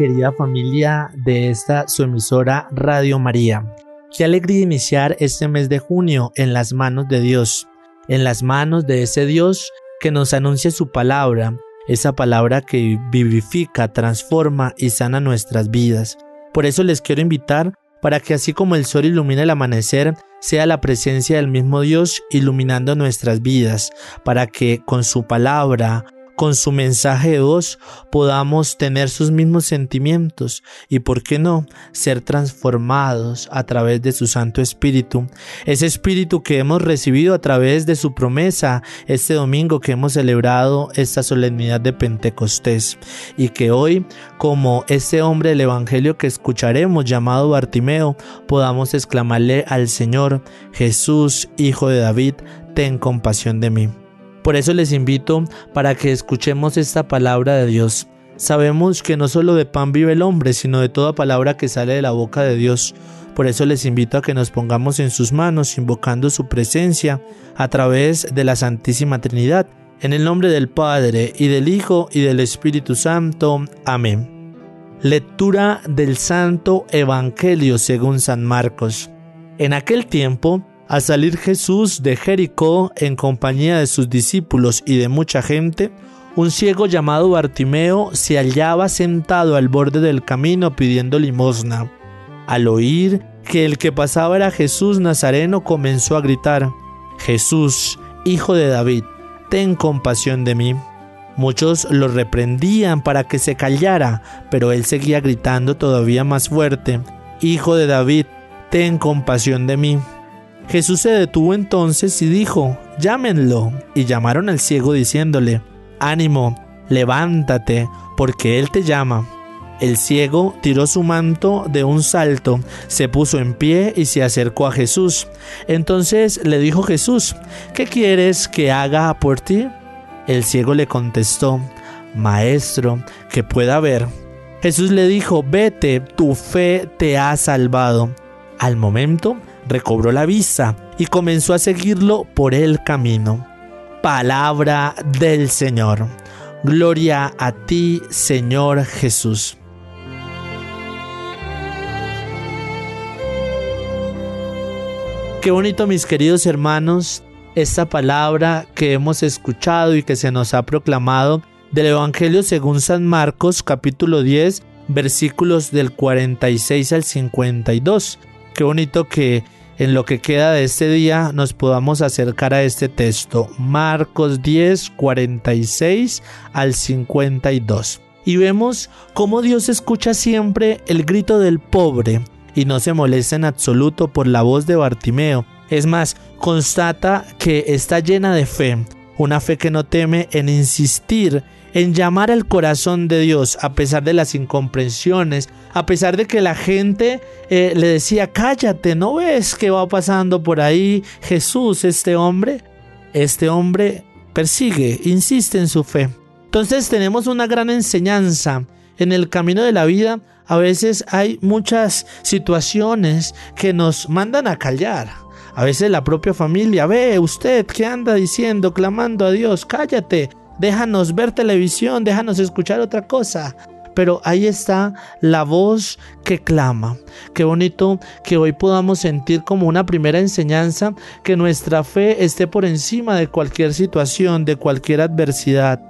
querida familia de esta su emisora Radio María. Qué alegría iniciar este mes de junio en las manos de Dios, en las manos de ese Dios que nos anuncia su palabra, esa palabra que vivifica, transforma y sana nuestras vidas. Por eso les quiero invitar para que así como el sol ilumina el amanecer, sea la presencia del mismo Dios iluminando nuestras vidas, para que con su palabra, con su mensaje de voz podamos tener sus mismos sentimientos y, por qué no, ser transformados a través de su Santo Espíritu. Ese Espíritu que hemos recibido a través de su promesa este domingo que hemos celebrado esta solemnidad de Pentecostés y que hoy, como este hombre del Evangelio que escucharemos llamado Bartimeo, podamos exclamarle al Señor, Jesús, Hijo de David, ten compasión de mí. Por eso les invito para que escuchemos esta palabra de Dios. Sabemos que no solo de pan vive el hombre, sino de toda palabra que sale de la boca de Dios. Por eso les invito a que nos pongamos en sus manos, invocando su presencia a través de la Santísima Trinidad. En el nombre del Padre, y del Hijo, y del Espíritu Santo. Amén. Lectura del Santo Evangelio según San Marcos. En aquel tiempo, al salir Jesús de Jericó en compañía de sus discípulos y de mucha gente, un ciego llamado Bartimeo se hallaba sentado al borde del camino pidiendo limosna. Al oír que el que pasaba era Jesús Nazareno, comenzó a gritar, Jesús, hijo de David, ten compasión de mí. Muchos lo reprendían para que se callara, pero él seguía gritando todavía más fuerte, Hijo de David, ten compasión de mí. Jesús se detuvo entonces y dijo, llámenlo. Y llamaron al ciego diciéndole, ánimo, levántate, porque él te llama. El ciego tiró su manto de un salto, se puso en pie y se acercó a Jesús. Entonces le dijo Jesús, ¿qué quieres que haga por ti? El ciego le contestó, Maestro, que pueda ver. Jesús le dijo, vete, tu fe te ha salvado. Al momento recobró la vista y comenzó a seguirlo por el camino. Palabra del Señor. Gloria a ti, Señor Jesús. Qué bonito, mis queridos hermanos, esta palabra que hemos escuchado y que se nos ha proclamado del Evangelio según San Marcos capítulo 10 versículos del 46 al 52. Qué bonito que en lo que queda de este día nos podamos acercar a este texto, Marcos 10, 46 al 52. Y vemos cómo Dios escucha siempre el grito del pobre y no se molesta en absoluto por la voz de Bartimeo. Es más, constata que está llena de fe, una fe que no teme en insistir en llamar al corazón de Dios a pesar de las incomprensiones, a pesar de que la gente eh, le decía, cállate, ¿no ves qué va pasando por ahí Jesús, este hombre? Este hombre persigue, insiste en su fe. Entonces tenemos una gran enseñanza en el camino de la vida. A veces hay muchas situaciones que nos mandan a callar. A veces la propia familia, ve usted que anda diciendo, clamando a Dios, cállate, déjanos ver televisión, déjanos escuchar otra cosa. Pero ahí está la voz que clama. Qué bonito que hoy podamos sentir como una primera enseñanza que nuestra fe esté por encima de cualquier situación, de cualquier adversidad.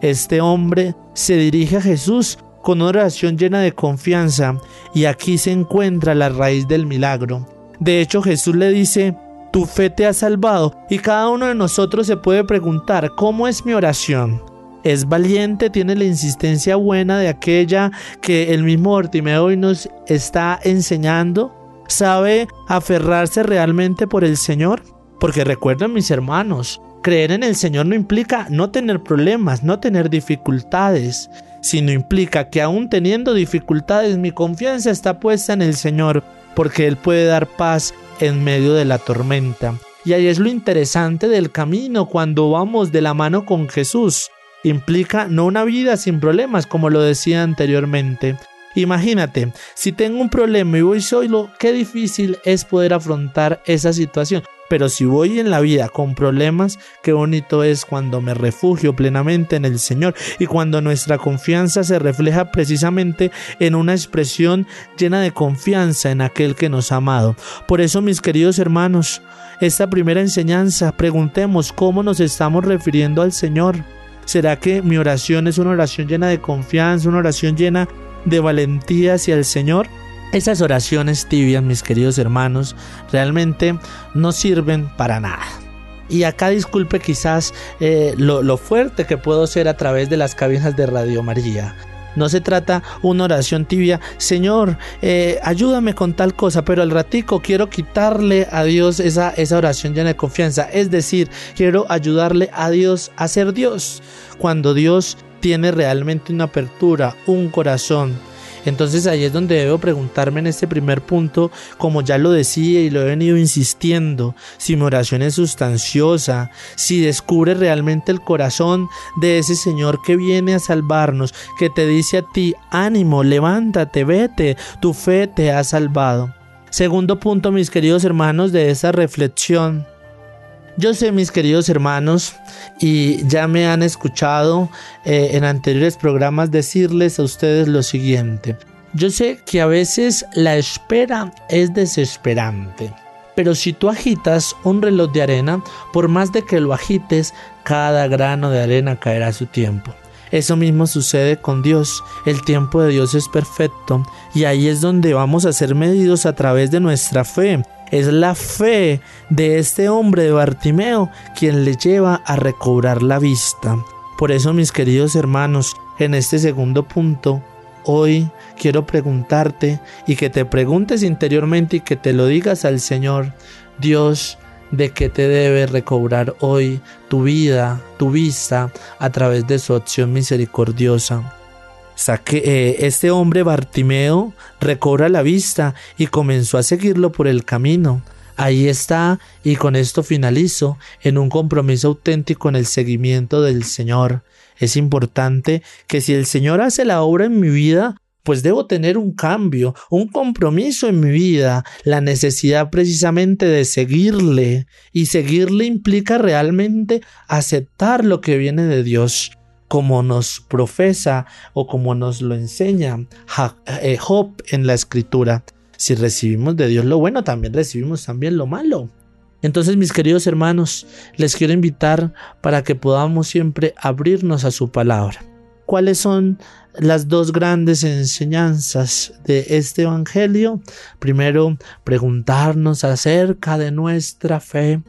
Este hombre se dirige a Jesús con una oración llena de confianza y aquí se encuentra la raíz del milagro. De hecho Jesús le dice, tu fe te ha salvado y cada uno de nosotros se puede preguntar, ¿cómo es mi oración? ¿Es valiente? ¿Tiene la insistencia buena de aquella que el mismo Bartimeo hoy nos está enseñando? ¿Sabe aferrarse realmente por el Señor? Porque recuerden mis hermanos, creer en el Señor no implica no tener problemas, no tener dificultades, sino implica que aún teniendo dificultades mi confianza está puesta en el Señor, porque Él puede dar paz en medio de la tormenta. Y ahí es lo interesante del camino cuando vamos de la mano con Jesús. Implica no una vida sin problemas, como lo decía anteriormente, Imagínate, si tengo un problema y voy solo, qué difícil es poder afrontar esa situación. Pero si voy en la vida con problemas, qué bonito es cuando me refugio plenamente en el Señor y cuando nuestra confianza se refleja precisamente en una expresión llena de confianza en aquel que nos ha amado. Por eso, mis queridos hermanos, esta primera enseñanza, preguntemos cómo nos estamos refiriendo al Señor. ¿Será que mi oración es una oración llena de confianza, una oración llena de valentía hacia el Señor? Esas oraciones tibias, mis queridos hermanos, realmente no sirven para nada. Y acá disculpe quizás eh, lo, fuerte que puedo ser a través de las cabinas de Radio María. No se trata una oración tibia, Señor, eh, ayúdame con tal cosa, pero al ratico quiero quitarle a Dios esa, esa oración llena de confianza. Es decir, quiero ayudarle a Dios a ser Dios. Cuando Dios tiene realmente una apertura, un corazón entonces ahí es donde debo preguntarme en este primer punto, como ya lo decía y lo he venido insistiendo, si mi oración es sustanciosa, si descubre realmente el corazón de ese Señor que viene a salvarnos, que te dice a ti, ánimo, levántate, vete, tu fe te ha salvado. Segundo punto, mis queridos hermanos, de esa reflexión yo sé, mis queridos hermanos, y ya me han escuchado eh, en anteriores programas decirles a ustedes lo siguiente. Yo sé que a veces la espera es desesperante. Pero si tú agitas un reloj de arena, por más de que lo agites, cada grano de arena caerá a su tiempo. Eso mismo sucede con Dios. El tiempo de Dios es perfecto y ahí es donde vamos a ser medidos a través de nuestra fe es la fe de este hombre de Bartimeo quien le lleva a recobrar la vista. Por eso, mis queridos hermanos, en este segundo punto, hoy quiero preguntarte y que te preguntes interiormente y que te lo digas al Señor, Dios, de qué te debe recobrar hoy tu vida, tu vista, a través de su acción misericordiosa. Eh, este hombre Bartimeo recobra la vista y comenzó a seguirlo por el camino. Ahí está, y con esto finalizo, en un compromiso auténtico en el seguimiento del Señor. Es importante que si el Señor hace la obra en mi vida, pues debo tener un cambio, un compromiso en mi vida, la necesidad precisamente de seguirle. Y seguirle implica realmente aceptar lo que viene de Dios como nos profesa o como nos lo enseña eh, Job en la escritura. Si recibimos de Dios lo bueno, también recibimos también lo malo. Entonces, mis queridos hermanos, les quiero invitar para que podamos siempre abrirnos a su palabra. ¿Cuáles son las dos grandes enseñanzas de este Evangelio? Primero, preguntarnos acerca de nuestra fe.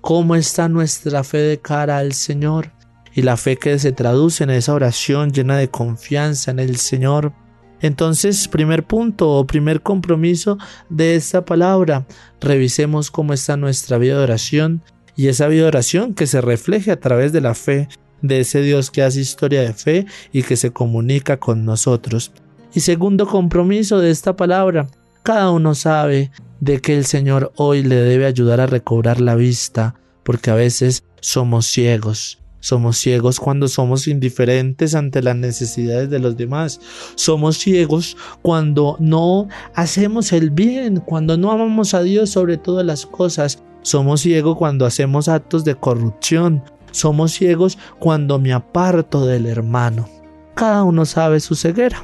¿Cómo está nuestra fe de cara al Señor? Y la fe que se traduce en esa oración llena de confianza en el Señor. Entonces, primer punto o primer compromiso de esta palabra, revisemos cómo está nuestra vida de oración y esa vida de oración que se refleje a través de la fe de ese Dios que hace historia de fe y que se comunica con nosotros. Y segundo compromiso de esta palabra, cada uno sabe de que el Señor hoy le debe ayudar a recobrar la vista, porque a veces somos ciegos somos ciegos cuando somos indiferentes ante las necesidades de los demás. Somos ciegos cuando no hacemos el bien, cuando no amamos a Dios sobre todas las cosas. Somos ciegos cuando hacemos actos de corrupción. Somos ciegos cuando me aparto del hermano. Cada uno sabe su ceguera.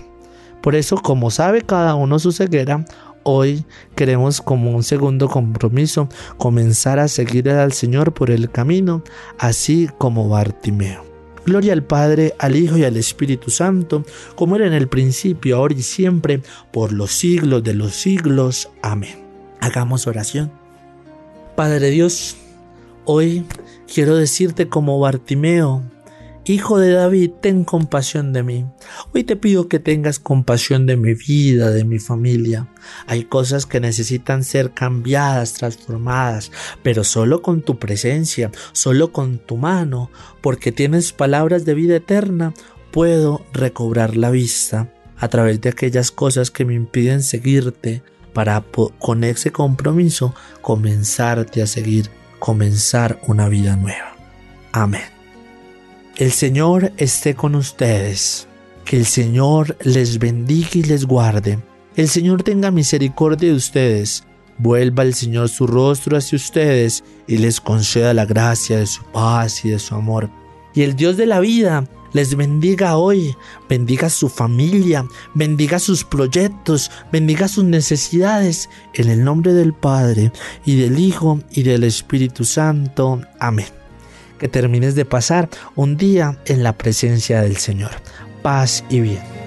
Por eso, como sabe cada uno su ceguera, Hoy queremos como un segundo compromiso comenzar a seguir al Señor por el camino, así como Bartimeo. Gloria al Padre, al Hijo y al Espíritu Santo, como era en el principio, ahora y siempre, por los siglos de los siglos. Amén. Hagamos oración. Padre Dios, hoy quiero decirte como Bartimeo, Hijo de David, ten compasión de mí. Hoy te pido que tengas compasión de mi vida, de mi familia. Hay cosas que necesitan ser cambiadas, transformadas, pero solo con tu presencia, solo con tu mano, porque tienes palabras de vida eterna, puedo recobrar la vista a través de aquellas cosas que me impiden seguirte, para con ese compromiso comenzarte a seguir, comenzar una vida nueva. Amén. El Señor esté con ustedes. Que el Señor les bendiga y les guarde. El Señor tenga misericordia de ustedes. Vuelva el Señor su rostro hacia ustedes y les conceda la gracia de su paz y de su amor. Y el Dios de la vida les bendiga hoy, bendiga su familia, bendiga sus proyectos, bendiga sus necesidades, en el nombre del Padre y del Hijo y del Espíritu Santo. Amén. Que termines de pasar un día en la presencia del Señor. Paz y bien.